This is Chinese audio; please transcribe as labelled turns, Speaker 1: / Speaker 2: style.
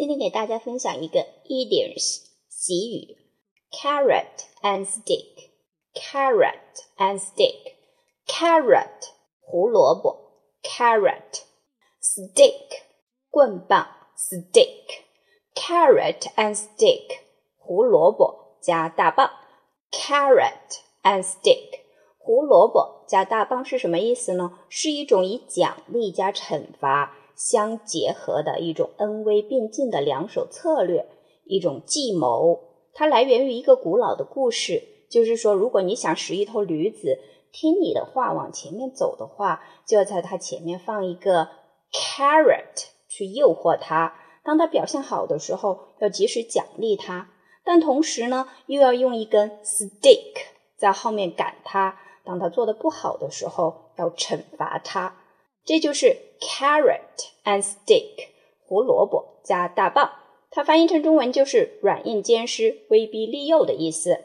Speaker 1: 今天给大家分享一个 idioms 习语，carrot and stick。carrot and stick。carrot 胡萝卜，carrot。stick 棍棒，stick。carrot and stick 胡萝卜加大棒，carrot and stick 胡萝卜加大棒是什么意思呢？是一种以奖励加惩罚。相结合的一种恩威并进的两手策略，一种计谋。它来源于一个古老的故事，就是说，如果你想使一头驴子听你的话往前面走的话，就要在它前面放一个 carrot 去诱惑它。当它表现好的时候，要及时奖励它，但同时呢，又要用一根 stick 在后面赶它。当它做的不好的时候，要惩罚它。这就是 carrot and stick，胡萝卜加大棒。它翻译成中文就是软硬兼施、威逼利诱的意思。